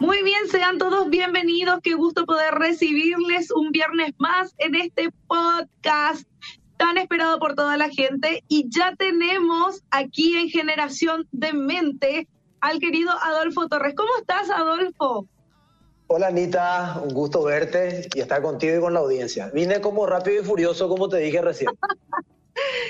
Muy bien, sean todos bienvenidos. Qué gusto poder recibirles un viernes más en este podcast tan esperado por toda la gente. Y ya tenemos aquí en Generación de Mente al querido Adolfo Torres. ¿Cómo estás, Adolfo? Hola Anita, un gusto verte y estar contigo y con la audiencia. Vine como rápido y furioso, como te dije recién.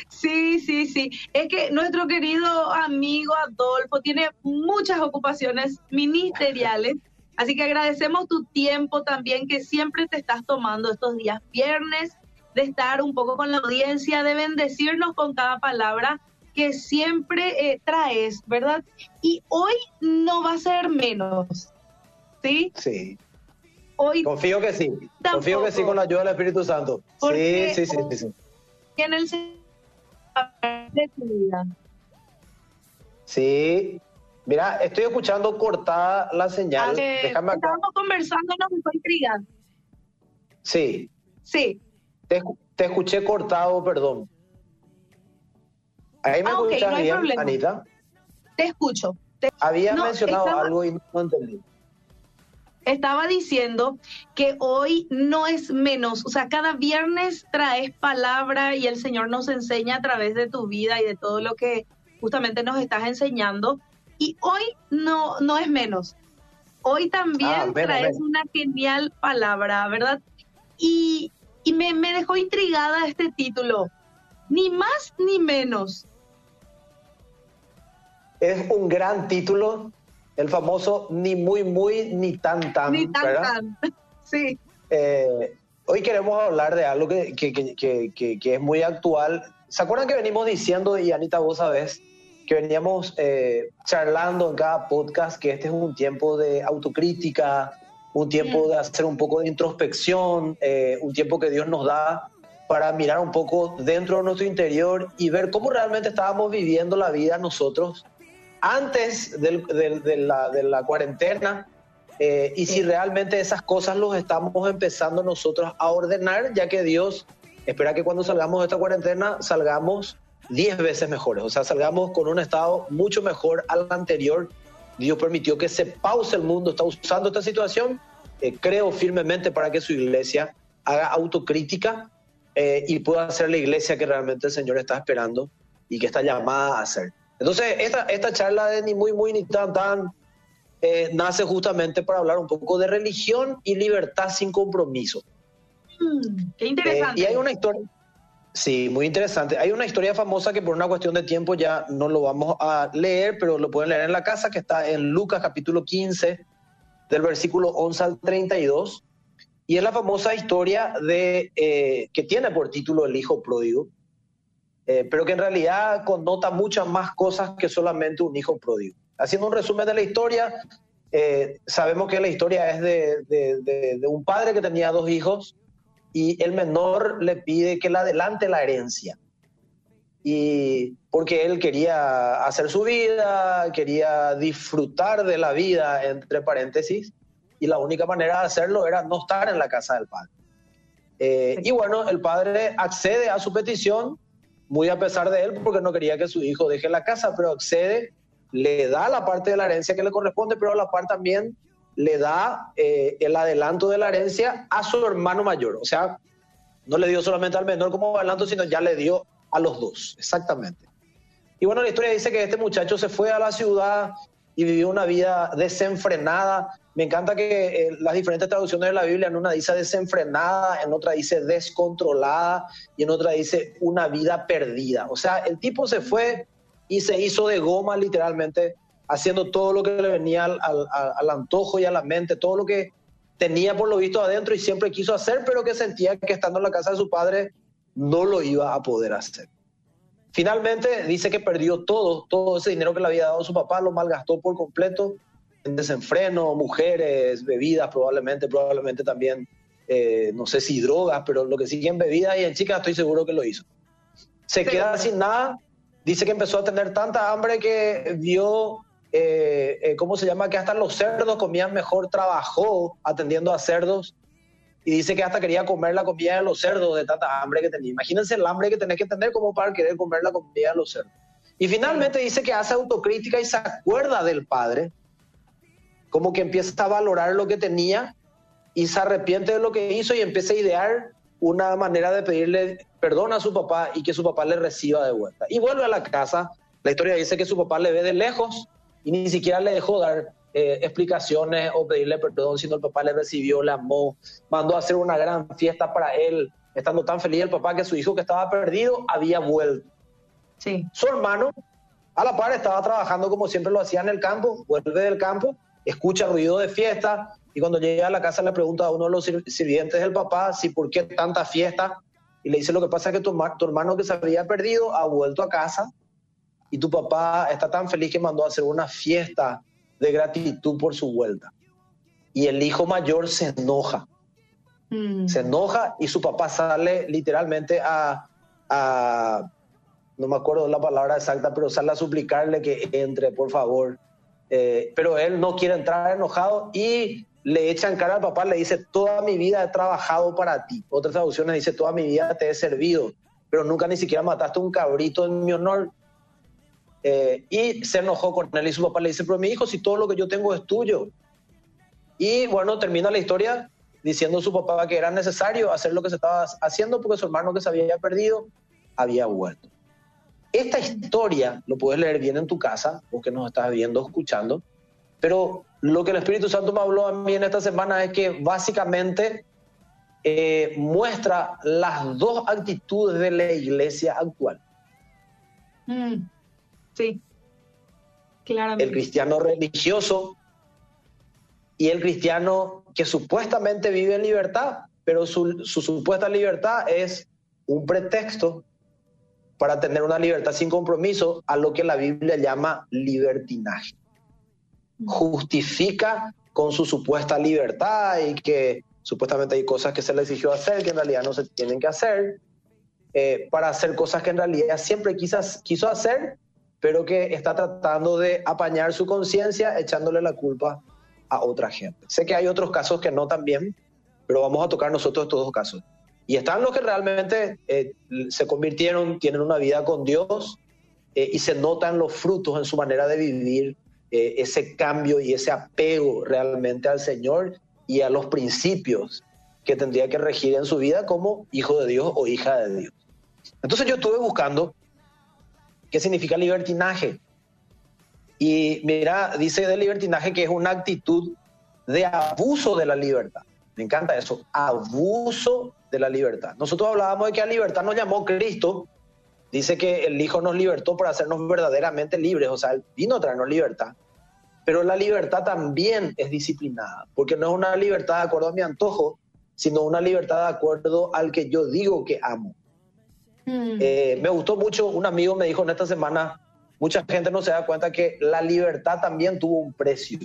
Sí, sí, sí. Es que nuestro querido amigo Adolfo tiene muchas ocupaciones ministeriales, así que agradecemos tu tiempo también que siempre te estás tomando estos días viernes, de estar un poco con la audiencia, de bendecirnos con cada palabra que siempre eh, traes, ¿verdad? Y hoy no va a ser menos, ¿sí? Sí. Hoy Confío que sí. Confío que sí con la ayuda del Espíritu Santo. Sí, sí, sí, sí, sí. En el de tu vida. Sí. Mira, estoy escuchando cortada la señal. Déjame acá. Estábamos conversando, nos fue intrigando. Sí. Sí. Te, te, escuché cortado, perdón. Ahí me ah, escuchas bien, Anita. Te escucho. Había mencionado algo y no entendí estaba diciendo que hoy no es menos, o sea, cada viernes traes palabra y el Señor nos enseña a través de tu vida y de todo lo que justamente nos estás enseñando. Y hoy no, no es menos. Hoy también ah, traes una genial palabra, ¿verdad? Y, y me, me dejó intrigada este título. Ni más ni menos. Es un gran título el famoso ni muy, muy, ni tan, tan. Ni tan, tan. Sí. Eh, hoy queremos hablar de algo que, que, que, que, es muy actual. ¿Se acuerdan que venimos diciendo, y Anita, vos sabés, que veníamos eh, charlando en cada podcast que este es un tiempo de autocrítica, un tiempo de hacer un poco de introspección, eh, un tiempo que Dios nos da para mirar un poco dentro de nuestro interior y ver cómo realmente estábamos viviendo la vida nosotros antes de, la, cuarentena eh, y si realmente esas cosas los estamos empezando nosotros a ordenar, ya que Dios espera que cuando salgamos de esta cuarentena salgamos 10 veces mejores, o sea, salgamos con un estado mucho mejor al anterior. Dios permitió que se pause el mundo, está usando esta situación, eh, creo firmemente para que su iglesia haga autocrítica eh, y pueda ser la iglesia que realmente el Señor está esperando y que está llamada a hacer. Entonces, esta, esta charla de ni muy, muy, ni tan, tan, eh, nace justamente para hablar un poco de religión y libertad sin compromiso. Mm, qué interesante. Eh, y hay una historia, sí, muy interesante. Hay una historia famosa que por una cuestión de tiempo ya no lo vamos a leer, pero lo pueden leer en la casa, que está en Lucas capítulo 15, del versículo 11 al 32. Y es la famosa historia de, eh, que tiene por título El Hijo Pródigo. Eh, pero que en realidad connota muchas más cosas que solamente un hijo pródigo. Haciendo un resumen de la historia, eh, sabemos que la historia es de, un padre que tenía dos hijos y el menor le pide que le adelante la herencia. Y porque él quería hacer su vida, quería disfrutar de la vida, entre paréntesis, y la única manera de hacerlo era no estar en la casa del padre. Eh, y bueno, el padre accede a su petición muy a pesar de él, porque no quería que su hijo deje la casa, pero accede, le da la parte de la herencia que le corresponde, pero a la par también le da eh, el adelanto de la herencia a su hermano mayor. O sea, no le dio solamente al menor como adelanto, sino ya le dio a los dos, exactamente. Y bueno, la historia dice que este muchacho se fue a la ciudad y vivió una vida desenfrenada, me encanta que eh, las diferentes traducciones de la Biblia, en una dice desenfrenada, en otra dice descontrolada y en otra dice una vida perdida. O sea, el tipo se fue y se hizo de goma literalmente, haciendo todo lo que le venía al, al antojo y a la mente, todo lo que tenía por lo visto adentro y siempre quiso hacer, pero que sentía que estando en la casa de su padre no lo iba a poder hacer. Finalmente dice que perdió todo, todo ese dinero que le había dado su papá, lo malgastó por completo desenfreno, mujeres, bebidas probablemente, probablemente también, eh, no sé si drogas, pero lo que sigue en bebidas y en chicas estoy seguro que lo hizo. Se queda sin nada, dice que empezó a tener tanta hambre que vio, eh, eh, ¿cómo se llama? Que hasta los cerdos comían mejor, trabajó atendiendo a cerdos y dice que hasta quería comer la comida de los cerdos de tanta hambre que tenía. Imagínense el hambre que tenés que tener como para querer comer la comida de los cerdos. Y finalmente dice que hace autocrítica y se acuerda del padre como que empieza a valorar lo que tenía y se arrepiente de lo que hizo y empieza a idear una manera de pedirle perdón a su papá y que su papá le reciba de vuelta. Y vuelve a la casa. La historia dice que su papá le ve de lejos y ni siquiera le dejó dar eh, explicaciones o pedirle perdón, sino el papá le recibió, le amó, mandó a hacer una gran fiesta para él, estando tan feliz el papá que su hijo que estaba perdido había vuelto. Sí. Su hermano, a la par, estaba trabajando como siempre lo hacía en el campo, vuelve del campo, escucha ruido de fiesta y cuando llega a la casa le pregunta a uno de los sirvientes del papá si por qué tanta fiesta y le dice lo que pasa es que tu, tu hermano que se había perdido ha vuelto a casa y tu papá está tan feliz que mandó a hacer una fiesta de gratitud por su vuelta. Y el hijo mayor se enoja. Mm. Se enoja y su papá sale literalmente a, a, no me acuerdo la palabra exacta, pero sale a suplicarle que entre, por favor. Eh, pero él no quiere entrar enojado y le echa en cara al papá, le dice, toda mi vida he trabajado para ti. Otras traducciones dice, toda mi vida te he servido, pero nunca ni siquiera mataste un cabrito en mi honor. Eh, y se enojó con él y su papá le dice, pero mi hijo, si todo lo que yo tengo es tuyo. Y bueno, termina la historia diciendo a su papá que era necesario hacer lo que se estaba haciendo porque su hermano que se había perdido había vuelto. Esta historia lo puedes leer bien en tu casa, porque nos estás viendo, escuchando, pero lo que el Espíritu Santo me habló a mí en esta semana es que básicamente eh, muestra las dos actitudes de la iglesia actual. Mm. Sí, claramente. El cristiano religioso y el cristiano que supuestamente vive en libertad, pero su, supuesta libertad es un pretexto para tener una libertad sin compromiso a lo que la Biblia llama libertinaje. Justifica con su supuesta libertad y que supuestamente hay cosas que se le exigió hacer que en realidad no se tienen que hacer, eh, para hacer cosas que en realidad siempre quizás quiso hacer pero que está tratando de apañar su conciencia echándole la culpa a otra gente. Sé que hay otros casos que no también, pero vamos a tocar nosotros estos dos casos. Y están los que realmente eh, se convirtieron, tienen una vida con Dios eh, y se notan los frutos en su manera de vivir, eh, ese cambio y ese apego realmente al Señor y a los principios que tendría que regir en su vida como hijo de Dios o hija de Dios. Entonces yo estuve buscando ¿Qué significa libertinaje? Y mira, dice de libertinaje que es una actitud de abuso de la libertad. Me encanta eso, abuso de la libertad. Nosotros hablábamos de que a libertad nos llamó Cristo. Dice que el Hijo nos libertó para hacernos verdaderamente libres, o sea, Él vino a traernos libertad. Pero la libertad también es disciplinada, porque no es una libertad de acuerdo a mi antojo, sino una libertad de acuerdo al que yo digo que amo. Mm. Eh, me gustó mucho, un amigo me dijo en esta semana, mucha gente no se da cuenta que la libertad también tuvo un precio.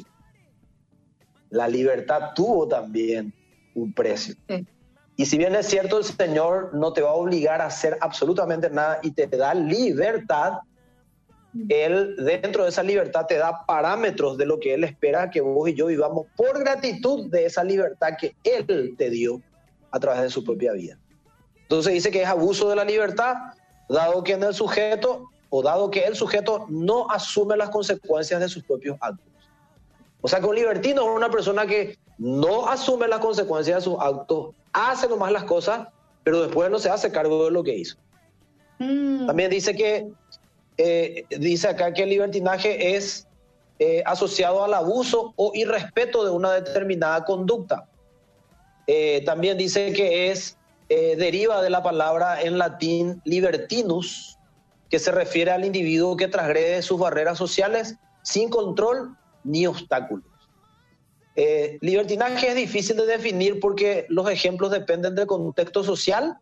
La libertad tuvo también un precio. Y si bien es cierto, el Señor no te va a obligar a hacer absolutamente nada y te da libertad. Él dentro de esa libertad te da parámetros de lo que Él espera que vos y yo vivamos por gratitud de esa libertad que Él te dio a través de su propia vida. Entonces dice que es abuso de la libertad, dado que en el sujeto o dado que el sujeto no asume las consecuencias de sus propios actos. O sea que un libertino es una persona que no asume las consecuencias de sus actos, hace nomás las cosas, pero después no se hace cargo de lo que hizo. Mm. También dice que eh, dice acá que el libertinaje es eh, asociado al abuso o irrespeto de una determinada conducta. Eh, también dice que es deriva de la palabra en latín libertinus, que se refiere al individuo que transgrede sus barreras sociales sin control ni obstáculos. Eh, libertinaje es difícil de definir porque los ejemplos dependen del contexto social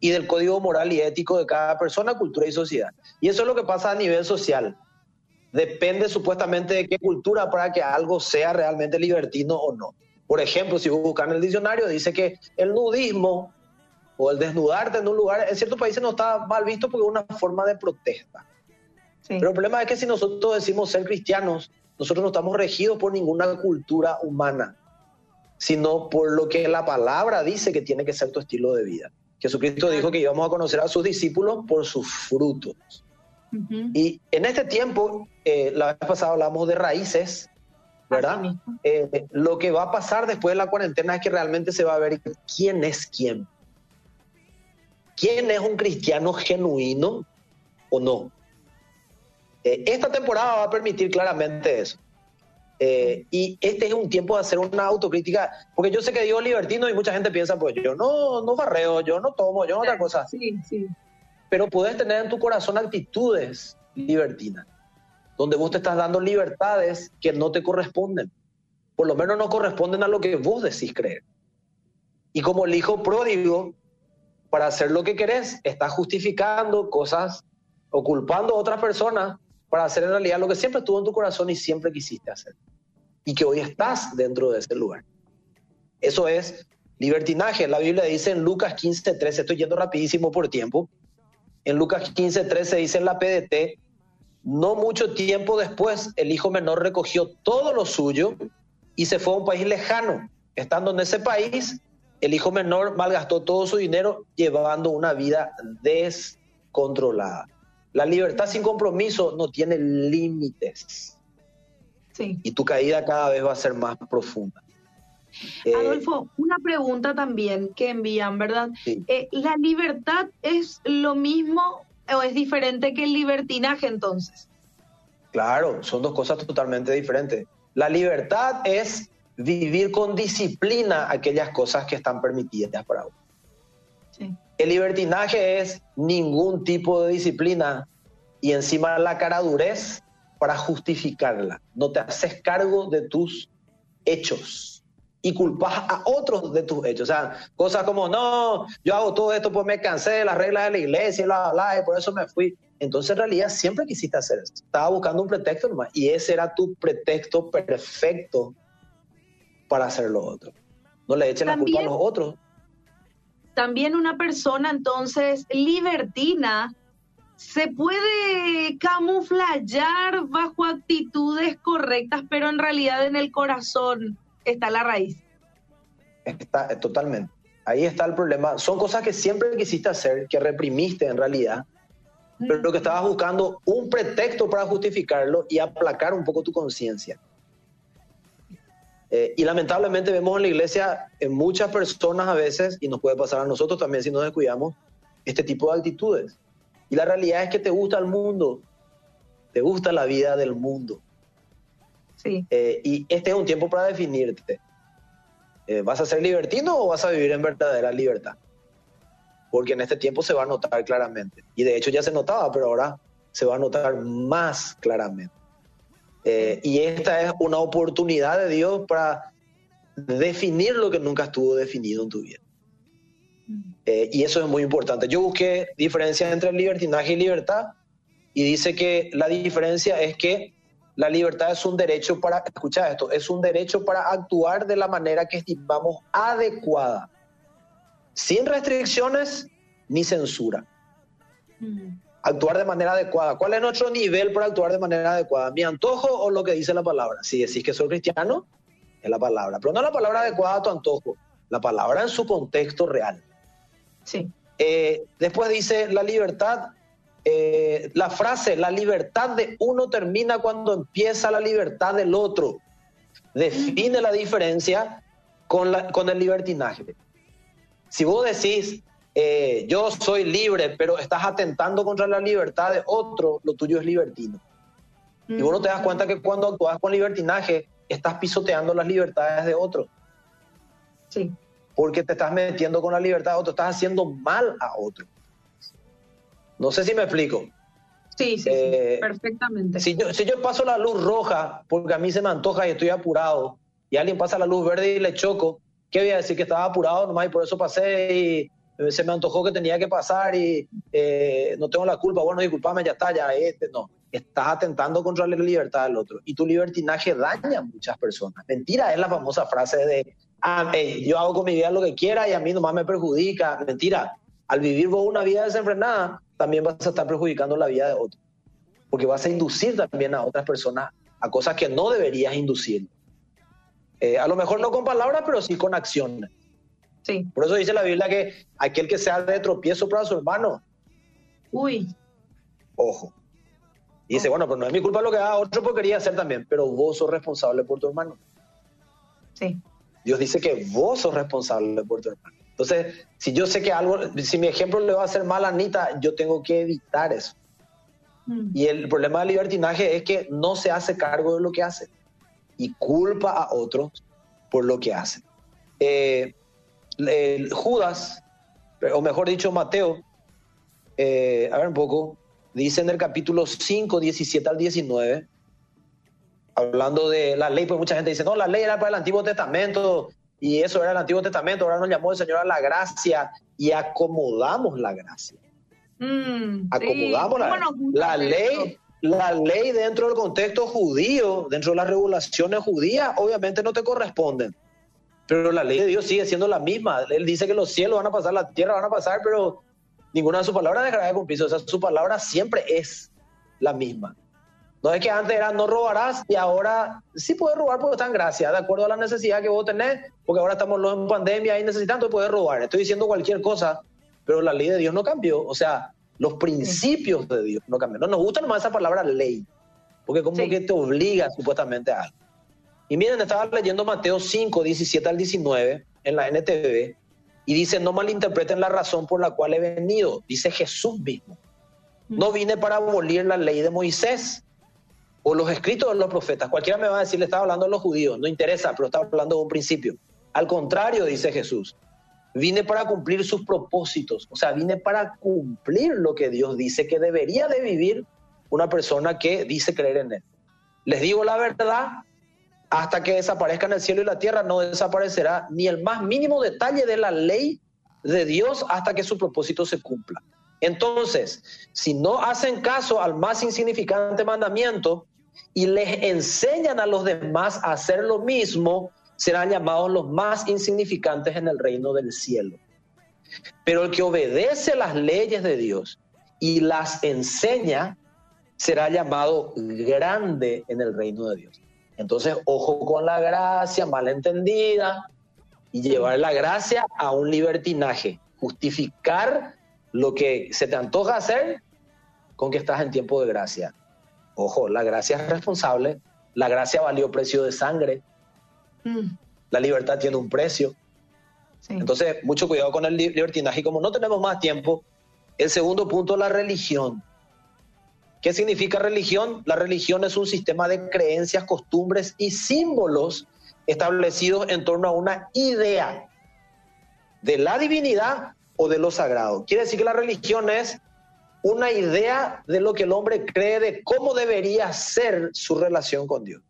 y del código moral y ético de cada persona, cultura y sociedad. Y eso es lo que pasa a nivel social. Depende supuestamente de qué cultura para que algo sea realmente libertino o no. Por ejemplo, si buscan en el diccionario, dice que el nudismo o el desnudarte en un lugar, en ciertos países no está mal visto porque es una forma de protesta. Pero el problema es que si nosotros decimos ser cristianos, nosotros no estamos regidos por ninguna cultura humana, sino por lo que la palabra dice que tiene que ser tu estilo de vida. Jesucristo dijo que íbamos a conocer a sus discípulos por sus frutos. Y en este tiempo, eh, la vez pasada hablamos de raíces, ¿verdad? Eh, lo que va a pasar después de la cuarentena es que realmente se va a ver quién es quién. ¿Quién es un cristiano genuino o no? Eh, esta temporada va a permitir claramente eso. Eh, y este es un tiempo de hacer una autocrítica, porque yo sé que digo libertino y mucha gente piensa, pues yo no, no barreo, yo no tomo, yo no otra cosa. Sí, sí. Pero puedes tener en tu corazón actitudes libertinas, donde vos te estás dando libertades que no te corresponden. Por lo menos no corresponden a lo que vos decís creer. Y como el hijo pródigo, para hacer lo que querés, estás justificando cosas o culpando a otras personas para hacer en realidad lo que siempre estuvo en tu corazón y siempre quisiste hacer. Y que hoy estás dentro de ese lugar. Eso es libertinaje. La Biblia dice en Lucas 15, 13, estoy yendo rapidísimo por tiempo. En Lucas 15, 13 dice en la PDT, no mucho tiempo después el hijo menor recogió todo lo suyo y se fue a un país lejano. Estando en ese país, el hijo menor malgastó todo su dinero llevando una vida descontrolada. La libertad sin compromiso no tiene límites. Sí. Y tu caída cada vez va a ser más profunda. Eh, Adolfo, una pregunta también que envían, ¿verdad? Eh, ¿La libertad es lo mismo o es diferente que el libertinaje entonces? Claro, son dos cosas totalmente diferentes. La libertad es vivir con disciplina aquellas cosas que están permitidas para uno. El libertinaje es ningún tipo de disciplina y encima la caradurez para justificarla. No te haces cargo de tus hechos y culpas a otros de tus hechos. O sea, cosas como, no, yo hago todo esto pues me cansé de las reglas de la iglesia y bla, bla, y por eso me fui. Entonces, en realidad, siempre quisiste hacer eso. Estaba buscando un pretexto nomás. Y ese era tu pretexto perfecto para hacer lo otro. No le echen la culpa a los otros también una persona entonces libertina se puede camuflar bajo actitudes correctas, pero en realidad en el corazón está la raíz. Está, totalmente. Ahí está el problema. Son cosas que siempre quisiste hacer, que reprimiste en realidad, pero lo que estabas buscando un pretexto para justificarlo y aplacar un poco tu conciencia. Eh, y lamentablemente vemos en la iglesia en muchas personas a veces, y nos puede pasar a nosotros también si nos descuidamos, este tipo de actitudes. Y la realidad es que te gusta el mundo, te gusta la vida del mundo. Sí. Eh, y este es un tiempo para definirte. Eh, ¿Vas a ser libertino o vas a vivir en verdadera libertad? Porque en este tiempo se va a notar claramente. Y de hecho ya se notaba, pero ahora se va a notar más claramente. Eh, y esta es una oportunidad de Dios para definir lo que nunca estuvo definido en tu vida. Eh, y eso es muy importante. Yo busqué diferencia entre libertinaje y libertad y dice que la diferencia es que la libertad es un derecho para, escucha esto, es un derecho para actuar de la manera que estimamos adecuada, sin restricciones ni censura. Mm actuar de manera adecuada. ¿Cuál es nuestro nivel para actuar de manera adecuada? ¿Mi antojo o lo que dice la palabra? Si decís que soy cristiano, es la palabra. Pero no la palabra adecuada a tu antojo, la palabra en su contexto real. Sí. Eh, después dice la libertad, eh, la frase, la libertad de uno termina cuando empieza la libertad del otro. Define la diferencia con, la, con el libertinaje. Si vos decís, eh, yo soy libre, pero estás atentando contra la libertad de otro, lo tuyo es libertino. Y vos no te das cuenta que cuando actúas con libertinaje, estás pisoteando las libertades de otro. Sí. Porque te estás metiendo con la libertad de otro, estás haciendo mal a otro. No sé si me explico. Sí, sí, eh, perfectamente. Si yo, si yo paso la luz roja porque a mí se me antoja y estoy apurado, y alguien pasa la luz verde y le choco, ¿qué voy a decir? Que estaba apurado nomás y por eso pasé y se me antojó que tenía que pasar y eh, no tengo la culpa, bueno, disculpame, ya está, ya este, no. Estás atentando contra la libertad del otro y tu libertinaje daña a muchas personas. Mentira es la famosa frase de, ah, yo hago con mi vida lo que quiera y a mí nomás me perjudica. Mentira, al vivir vos una vida desenfrenada, también vas a estar perjudicando la vida de otro. Porque vas a inducir también a otras personas a cosas que no deberías inducir. Eh, a lo mejor no con palabras, pero sí con acciones. Por eso dice la Biblia que aquel que sea de tropiezo para su hermano. Uy. Ojo. Y dice, bueno, pero no es mi culpa lo que haga otro porque quería hacer también, pero vos sos responsable por tu hermano. Sí. Dios dice que vos sos responsable por tu hermano. Entonces, si yo sé que algo, si mi ejemplo le va a hacer mal a Anita, yo tengo que evitar eso. Mm. Y el problema del libertinaje es que no se hace cargo de lo que hace y culpa a otros por lo que hace. Eh, Judas, o mejor dicho, Mateo, eh, a ver un poco, dice en el capítulo 5, 17 al 19, hablando de la ley, pues mucha gente dice, no, la ley era para el Antiguo Testamento y eso era el Antiguo Testamento, ahora nos llamó el Señor a la gracia y acomodamos la gracia. Mm, acomodamos la, ley. La ley dentro del contexto judío, dentro de las regulaciones judías, obviamente no te corresponden. Pero la ley de Dios sigue siendo la misma. Él dice que los cielos van a pasar, la tierra van a pasar, pero ninguna de sus palabras dejará de cumplirse. O sea, su palabra siempre es la misma. No es que antes era no robarás y ahora sí puedes robar porque está en gracia, de acuerdo a la necesidad que vos tenés, porque ahora estamos en pandemia y necesitando poder robar. Estoy diciendo cualquier cosa, pero la ley de Dios no cambió. O sea, los principios de Dios no cambian. No nos gusta nomás esa palabra ley, porque como que te obliga supuestamente a algo. Y miren, estaba leyendo Mateo 5, 17 al 19 en la NTV y dice, no malinterpreten la razón por la cual he venido, dice Jesús mismo. No vine para abolir la ley de Moisés o los escritos de los profetas. Cualquiera me va a decir, le estaba hablando de los judíos, no interesa, pero estaba hablando de un principio. Al contrario, dice Jesús, vine para cumplir sus propósitos, o sea, vine para cumplir lo que Dios dice que debería de vivir una persona que dice creer en Él. Les digo la verdad, hasta que desaparezcan el cielo y la tierra, no desaparecerá ni el más mínimo detalle de la ley de Dios hasta que su propósito se cumpla. Entonces, si no hacen caso al más insignificante mandamiento y les enseñan a los demás a hacer lo mismo, serán llamados los más insignificantes en el reino del cielo. Pero el que obedece las leyes de Dios y las enseña, será llamado grande en el reino de Dios. Entonces, ojo con la gracia malentendida y llevar la gracia a un libertinaje, justificar lo que se te antoja hacer con que estás en tiempo de gracia. Ojo, la gracia es responsable, la gracia valió precio de sangre, mm. la libertad tiene un precio. Entonces, mucho cuidado con el libertinaje. Y como no tenemos más tiempo, el segundo punto, la religión. ¿Qué significa religión? La religión es un sistema de creencias, costumbres y símbolos establecidos en torno a una idea de la divinidad o de lo sagrado. Quiere decir que la religión es una idea de lo que el hombre cree de cómo debería ser su relación con Dios.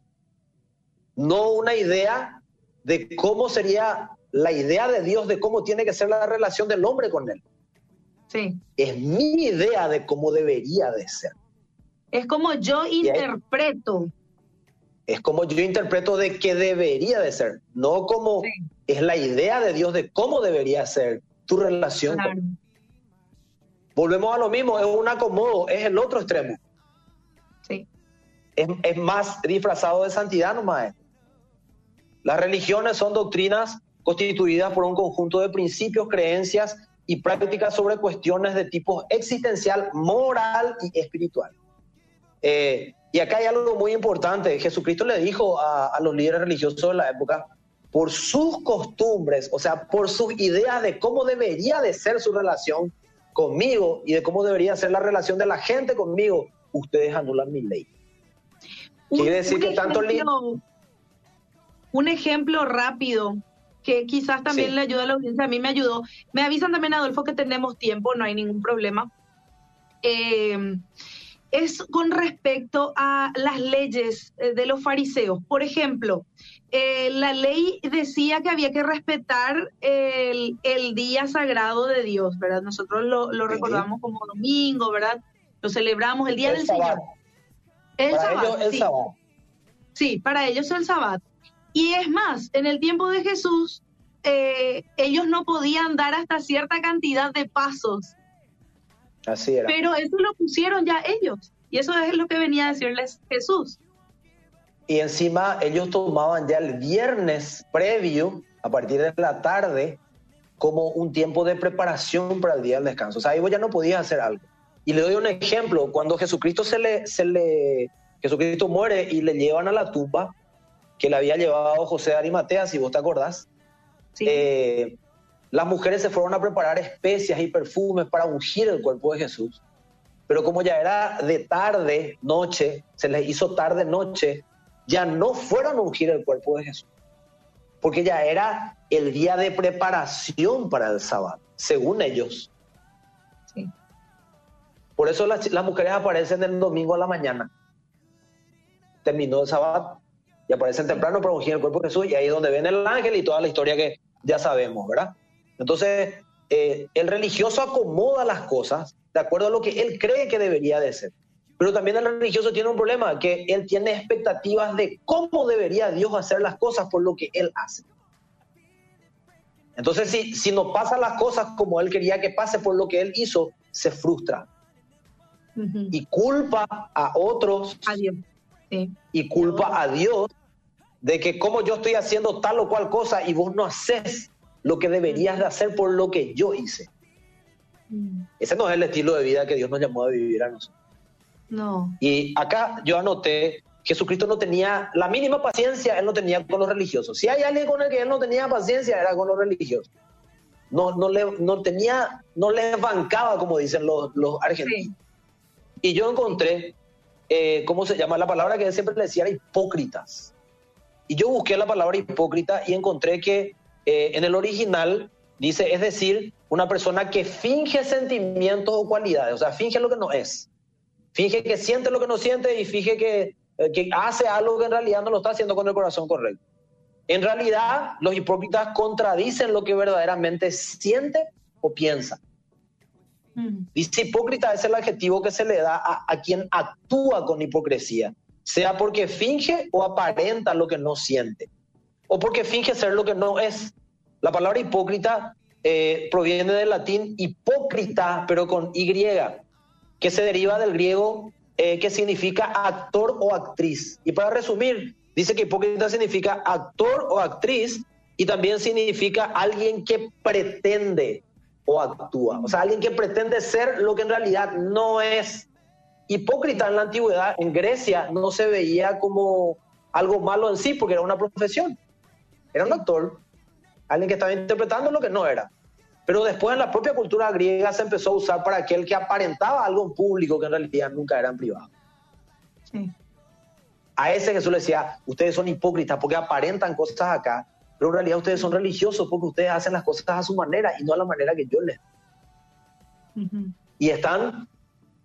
No una idea de cómo sería la idea de Dios de cómo tiene que ser la relación del hombre con él. Sí. Es mi idea de cómo debería de ser. Es como yo interpreto. Es como yo interpreto de que debería de ser, no como es la idea de Dios de cómo debería ser tu relación. Volvemos a lo mismo, es un acomodo, es el otro extremo. Sí. Es, más disfrazado de santidad nomás. Las religiones son doctrinas constituidas por un conjunto de principios, creencias y prácticas sobre cuestiones de tipo existencial, moral y espiritual. Eh, y acá hay algo muy importante. Jesucristo le dijo a, los líderes religiosos de la época, por sus costumbres, o sea, por sus ideas de cómo debería de ser su relación conmigo y de cómo debería ser la relación de la gente conmigo, ustedes anulan mi ley. Quiere decir que tanto... Un ejemplo rápido que quizás también le ayuda a la audiencia, a mí me ayudó. Me avisan también, Adolfo, que tenemos tiempo, no hay ningún problema. Eh, es con respecto a las leyes eh, de los fariseos. Por ejemplo, eh, la ley decía que había que respetar el, día sagrado de Dios, ¿verdad? Nosotros lo, recordamos como domingo, ¿verdad? Lo celebramos el día del Señor. El sábado. El sí. sí, para ellos el sábado. Y es más, en el tiempo de Jesús, eh, ellos no podían dar hasta cierta cantidad de pasos pero eso lo pusieron ya ellos. Y eso es lo que venía a decirles Jesús. Y encima ellos tomaban ya el viernes previo, a partir de la tarde, como un tiempo de preparación para el día del descanso. O sea, ahí vos ya no podías hacer algo. Y le doy un ejemplo, cuando Jesucristo se le, se le, Jesucristo muere y le llevan a la tumba que le había llevado José de Arimatea, si vos te acordás, eh, las mujeres se fueron a preparar especias y perfumes para ungir el cuerpo de Jesús. Pero como ya era de tarde, noche, se les hizo tarde, noche, ya no fueron a ungir el cuerpo de Jesús. Porque ya era el día de preparación para el sábado, según ellos. Por eso las, mujeres aparecen el domingo a la mañana. Terminó el sábado y aparecen temprano para ungir el cuerpo de Jesús y ahí es donde ven el ángel y toda la historia que ya sabemos, ¿verdad? Entonces, eh, el religioso acomoda las cosas de acuerdo a lo que él cree que debería de ser. Pero también el religioso tiene un problema, que él tiene expectativas de cómo debería Dios hacer las cosas por lo que él hace. Entonces, si, si no pasan las cosas como él quería que pase por lo que él hizo, se frustra y culpa a otros y culpa a Dios de que como yo estoy haciendo tal o cual cosa y vos no haces lo que deberías de hacer por lo que yo hice. Mm. Ese no es el estilo de vida que Dios nos llamó a vivir a nosotros. No. Y acá yo anoté, Jesucristo no tenía la mínima paciencia, él no tenía con los religiosos. Si hay alguien con el que él no tenía paciencia, era con los religiosos. No, no, le, no tenía, no les bancaba, como dicen los, los argentinos. Y yo encontré, eh, ¿cómo se llama? La palabra que él siempre le decía era hipócritas. Y yo busqué la palabra hipócrita y encontré que eh, en el original dice, es decir, una persona que finge sentimientos o cualidades, o sea, finge lo que no es. Finge que siente lo que no siente y finge que, eh, que hace algo que en realidad no lo está haciendo con el corazón correcto. En realidad, los hipócritas contradicen lo que verdaderamente siente o piensa. Dice hipócrita es el adjetivo que se le da a, quien actúa con hipocresía, sea porque finge o aparenta lo que no siente, o porque finge ser lo que no es. La palabra hipócrita eh, proviene del latín hipócrita, pero con Y, que se deriva del griego eh, que significa actor o actriz. Y para resumir, dice que hipócrita significa actor o actriz y también significa alguien que pretende o actúa. O sea, alguien que pretende ser lo que en realidad no es. Hipócrita en la antigüedad, en Grecia, no se veía como algo malo en sí, porque era una profesión. Era un actor, alguien que estaba interpretando lo que no era. Pero después en la propia cultura griega se empezó a usar para aquel que aparentaba algo en público que en realidad nunca era en privado. A ese Jesús le decía, ustedes son hipócritas porque aparentan cosas acá pero en realidad ustedes son religiosos porque ustedes hacen las cosas a su manera y no a la manera que yo les. Y están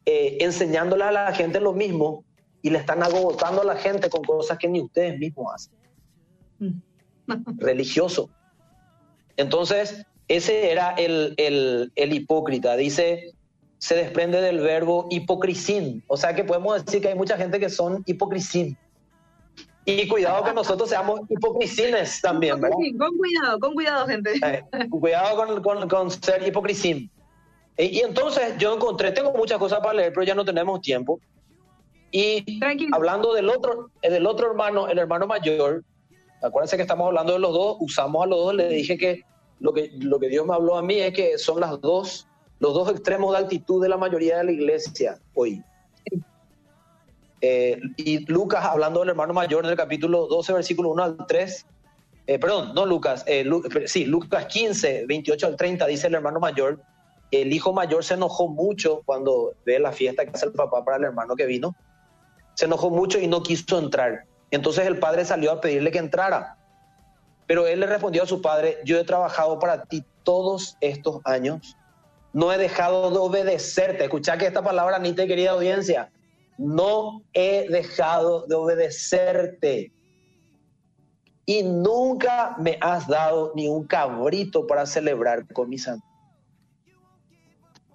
eh, enseñándole a la gente lo mismo y le están agotando a la gente con cosas que ni ustedes mismos hacen. Mm. Religioso. Entonces, ese era el, el, el, hipócrita. Dice, se desprende del verbo hipocrisín. O sea que podemos decir que hay mucha gente que son hipocrisín. Y cuidado que nosotros seamos hipocrisines también, ¿verdad? con cuidado, con cuidado, gente. Eh, cuidado con, con, ser hipocrisín. Y, entonces yo encontré, tengo muchas cosas para leer, pero ya no tenemos tiempo. Y hablando del otro, eh, del otro hermano, el hermano mayor, acuérdense que estamos hablando de los dos, usamos a los dos, le dije que lo que, Dios me habló a mí es que son las dos, los dos extremos de altitud de la mayoría de la iglesia hoy. Eh, y Lucas, hablando del hermano mayor en el capítulo 12, versículo 1 al 3, eh, perdón, no Lucas, eh, sí, Lucas 15, 28 al 30, dice el hermano mayor, el hijo mayor se enojó mucho cuando ve la fiesta que hace el papá para el hermano que vino, se enojó mucho y no quiso entrar. Entonces el padre salió a pedirle que entrara. Pero él le respondió a su padre, yo he trabajado para ti todos estos años, no he dejado de obedecerte. Escucha que esta palabra, ni te querida audiencia, no he dejado de obedecerte y nunca me has dado ni un cabrito para celebrar con mi santo.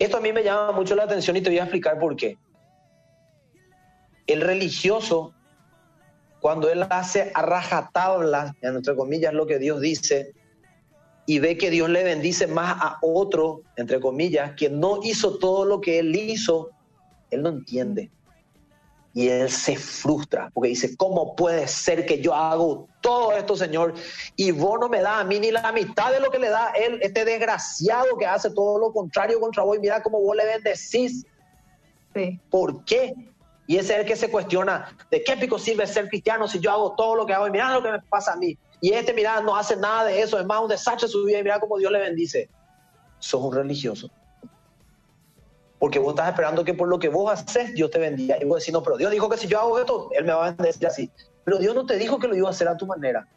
Esto a mí me llama mucho la atención y te voy a explicar por qué. El religioso, cuando él hace a rajatabla, entre comillas, lo que Dios dice, y ve que Dios le bendice más a otro, entre comillas, que no hizo todo lo que él hizo, él no entiende y él se frustra porque dice, ¿cómo puede ser que yo hago todo esto, Señor? Y vos no me das a mí ni la mitad de lo que le da él, este desgraciado que hace todo lo contrario contra vos y mira cómo vos le bendecís. Sí. ¿Por qué? Y ese es el que se cuestiona, ¿de qué pico sirve ser cristiano si yo hago todo lo que hago y mira lo que me pasa a mí? Y este, mira, no hace nada de eso, es más un desastre su vida y mira cómo Dios le bendice. Sos un religioso. Porque vos estás esperando que por lo que vos haces, Dios te bendiga. Y vos decís, no, pero Dios dijo que si yo hago esto, Él me va a bendecir así. Pero Dios no te dijo que lo iba a hacer a tu manera.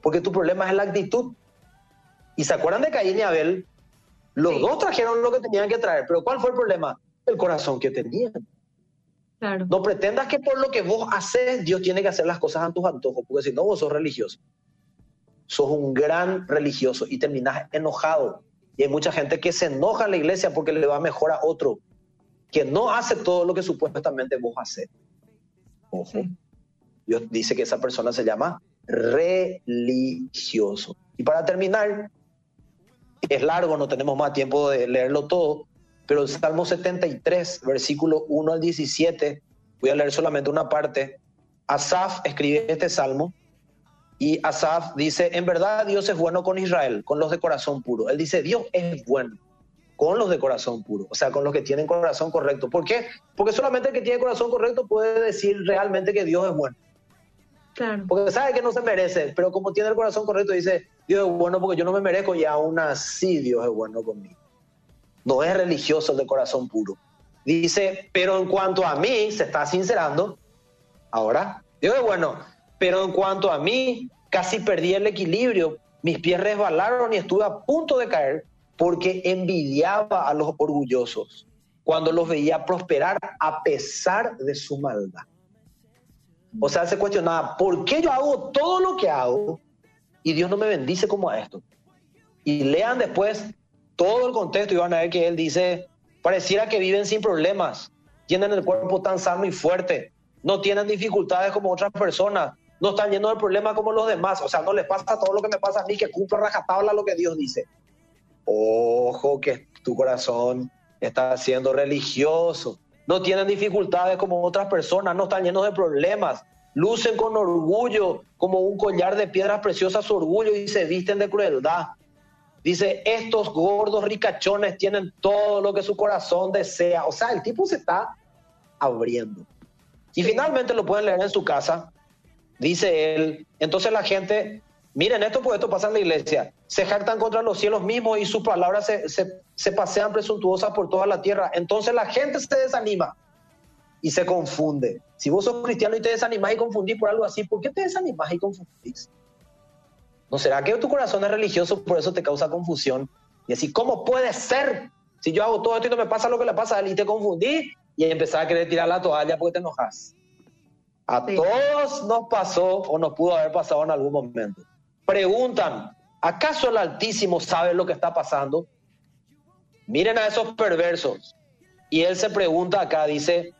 Porque tu problema es la actitud. Y se acuerdan de Caín y Abel, los dos trajeron lo que tenían que traer. Pero ¿cuál fue el problema? El corazón que tenían. No pretendas que por lo que vos haces, Dios tiene que hacer las cosas a tus antojos, porque si no, vos sos religioso. Sos un gran religioso y terminás enojado. Y hay mucha gente que se enoja en la iglesia porque le va mejor a otro, que no hace todo lo que supuestamente vos haces. Ojo. Dios dice que esa persona se llama religioso. Y para terminar, es largo, no tenemos más tiempo de leerlo todo, pero el Salmo 73, versículo 1 al 17, voy a leer solamente una parte. Asaf escribe este salmo y Asaf dice, en verdad Dios es bueno con Israel, con los de corazón puro. Él dice, Dios es bueno con los de corazón puro, o sea, con los que tienen corazón correcto. ¿Por qué? Porque solamente el que tiene corazón correcto puede decir realmente que Dios es bueno. Claro. Porque sabe que no se merece, pero como tiene el corazón correcto dice, Dios es bueno porque yo no me merezco y aún así Dios es bueno conmigo no es religioso de corazón puro. Dice, pero en cuanto a mí, se está sincerando, ahora, digo, bueno, pero en cuanto a mí, casi perdí el equilibrio, mis pies resbalaron y estuve a punto de caer porque envidiaba a los orgullosos cuando los veía prosperar a pesar de su maldad. O sea, se cuestionaba, ¿por qué yo hago todo lo que hago y Dios no me bendice como a esto? Y lean después todo el contexto y van a ver que él dice, pareciera que viven sin problemas, tienen el cuerpo tan sano y fuerte, no tienen dificultades como otras personas, no están llenos de problemas como los demás, o sea, no les pasa todo lo que me pasa a mí, que cumplo rajatabla lo que Dios dice. Ojo que tu corazón está siendo religioso, no tienen dificultades como otras personas, no están llenos de problemas, lucen con orgullo como un collar de piedras preciosas su orgullo y se visten de crueldad. Dice, estos gordos ricachones tienen todo lo que su corazón desea. O sea, el tipo se está abriendo. Y finalmente lo pueden leer en su casa. Dice él, entonces la gente, miren esto, pues esto pasa en la iglesia, se jactan contra los cielos mismos y sus palabras se, se pasean presuntuosas por toda la tierra. Entonces la gente se desanima y se confunde. Si vos sos cristiano y te desanimas y confundís por algo así, ¿por qué te desanimas y confundís? ¿No será que tu corazón es religioso, por eso te causa confusión? Y así, ¿cómo puede ser? Si yo hago todo esto y no me pasa lo que le pasa a él y te confundí y empezar a querer tirar la toalla porque te enojas. A todos nos pasó o nos pudo haber pasado en algún momento. Preguntan, ¿acaso el Altísimo sabe lo que está pasando? Miren a esos perversos. Y él se pregunta acá, dice,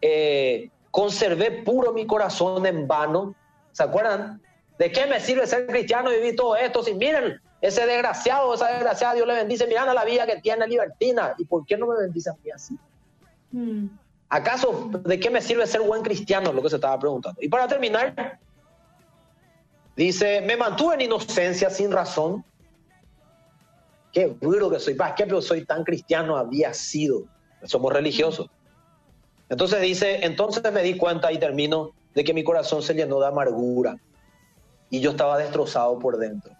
eh, conservé puro mi corazón en vano. ¿Se acuerdan? ¿De qué me sirve ser cristiano y vivir todo esto? Si miren, ese desgraciado, esa desgraciada, Dios le bendice, mirando la vida que tiene libertina. ¿Y por qué no me bendice a mí así? Hmm. ¿Acaso de qué me sirve ser buen cristiano? Lo que se estaba preguntando. Y para terminar, dice, me mantuve en inocencia sin razón. Qué duro que soy. ¿Para qué soy tan cristiano había sido? Somos religiosos. Entonces dice, entonces me di cuenta y termino de que mi corazón se llenó de amargura y yo estaba destrozado por dentro.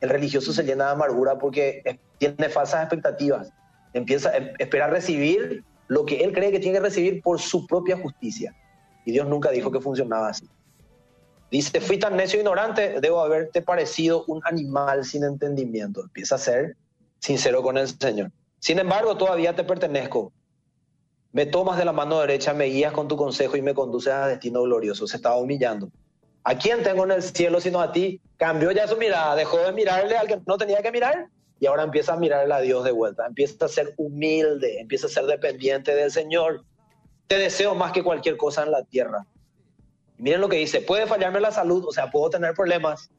El religioso se llena de amargura porque tiene falsas expectativas. Empieza a esperar recibir lo que él cree que tiene que recibir por su propia justicia. Y Dios nunca dijo que funcionaba así. Dice, fui tan necio e ignorante, debo haberte parecido un animal sin entendimiento. Empieza a ser sincero con el Señor. Sin embargo, todavía te pertenezco. Me tomas de la mano derecha, me guías con tu consejo y me conduces a destino glorioso. Se estaba humillando. ¿A quién tengo en el cielo sino a ti? Cambió ya su mirada, dejó de mirarle al que no tenía que mirar y ahora empieza a mirarle a Dios de vuelta. Empieza a ser humilde, empieza a ser dependiente del Señor. Te deseo más que cualquier cosa en la tierra. miren lo que dice, puede fallarme la salud, o sea, puedo tener problemas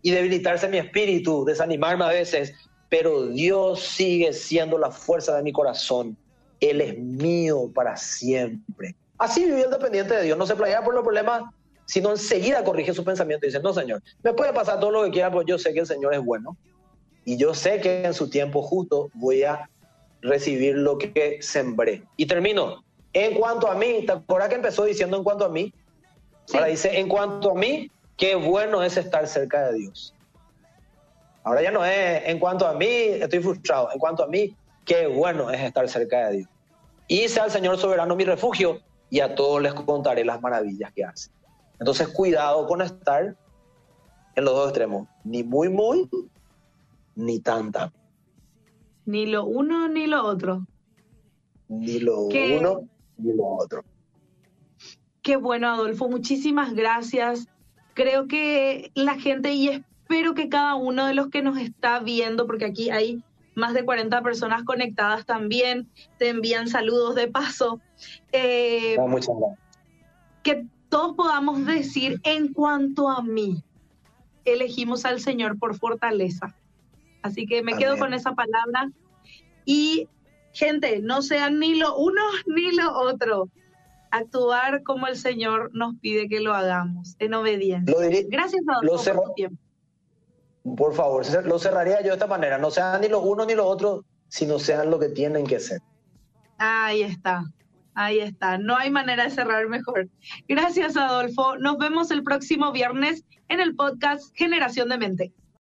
y debilitarse mi espíritu, desanimarme a veces, pero Dios sigue siendo la fuerza de mi corazón. Él es mío para siempre. Así vivió el dependiente de Dios, no se playaba por los problemas sino enseguida corrige su pensamiento y dice, no, Señor, me puede pasar todo lo que quiera, porque yo sé que el Señor es bueno y yo sé que en su tiempo justo voy a recibir lo que sembré. Y termino. En cuanto a mí, ¿te acuerdas que empezó diciendo en cuanto a mí? Ahora dice, en cuanto a mí, qué bueno es estar cerca de Dios. Ahora ya no es, en cuanto a mí, estoy frustrado. En cuanto a mí, qué bueno es estar cerca de Dios. Y sea el Señor soberano mi refugio y a todos les contaré las maravillas que hace. Entonces, cuidado con estar en los dos extremos, ni muy, muy, ni tan, tan. Ni lo uno ni lo otro. Ni lo uno ni lo otro. Qué bueno, Adolfo, muchísimas gracias. Creo que la gente, y espero que cada uno de los que nos está viendo, porque aquí hay más de 40 personas conectadas también, te envían saludos de paso. Eh, muchas gracias. Que todos podamos decir, en cuanto a mí, elegimos al Señor por fortaleza. Así que me quedo con esa palabra. Y gente, no sean ni lo uno ni lo otro. Actuar como el Señor nos pide que lo hagamos, en obediencia. Gracias a todos por tu tiempo. Por favor, lo cerraría yo de esta manera. No sean ni lo uno ni lo otro, sino sean lo que tienen que ser. Ahí está. Ahí está, no hay manera de cerrar mejor. Gracias, Adolfo. Nos vemos el próximo viernes en el podcast Generación de Mente.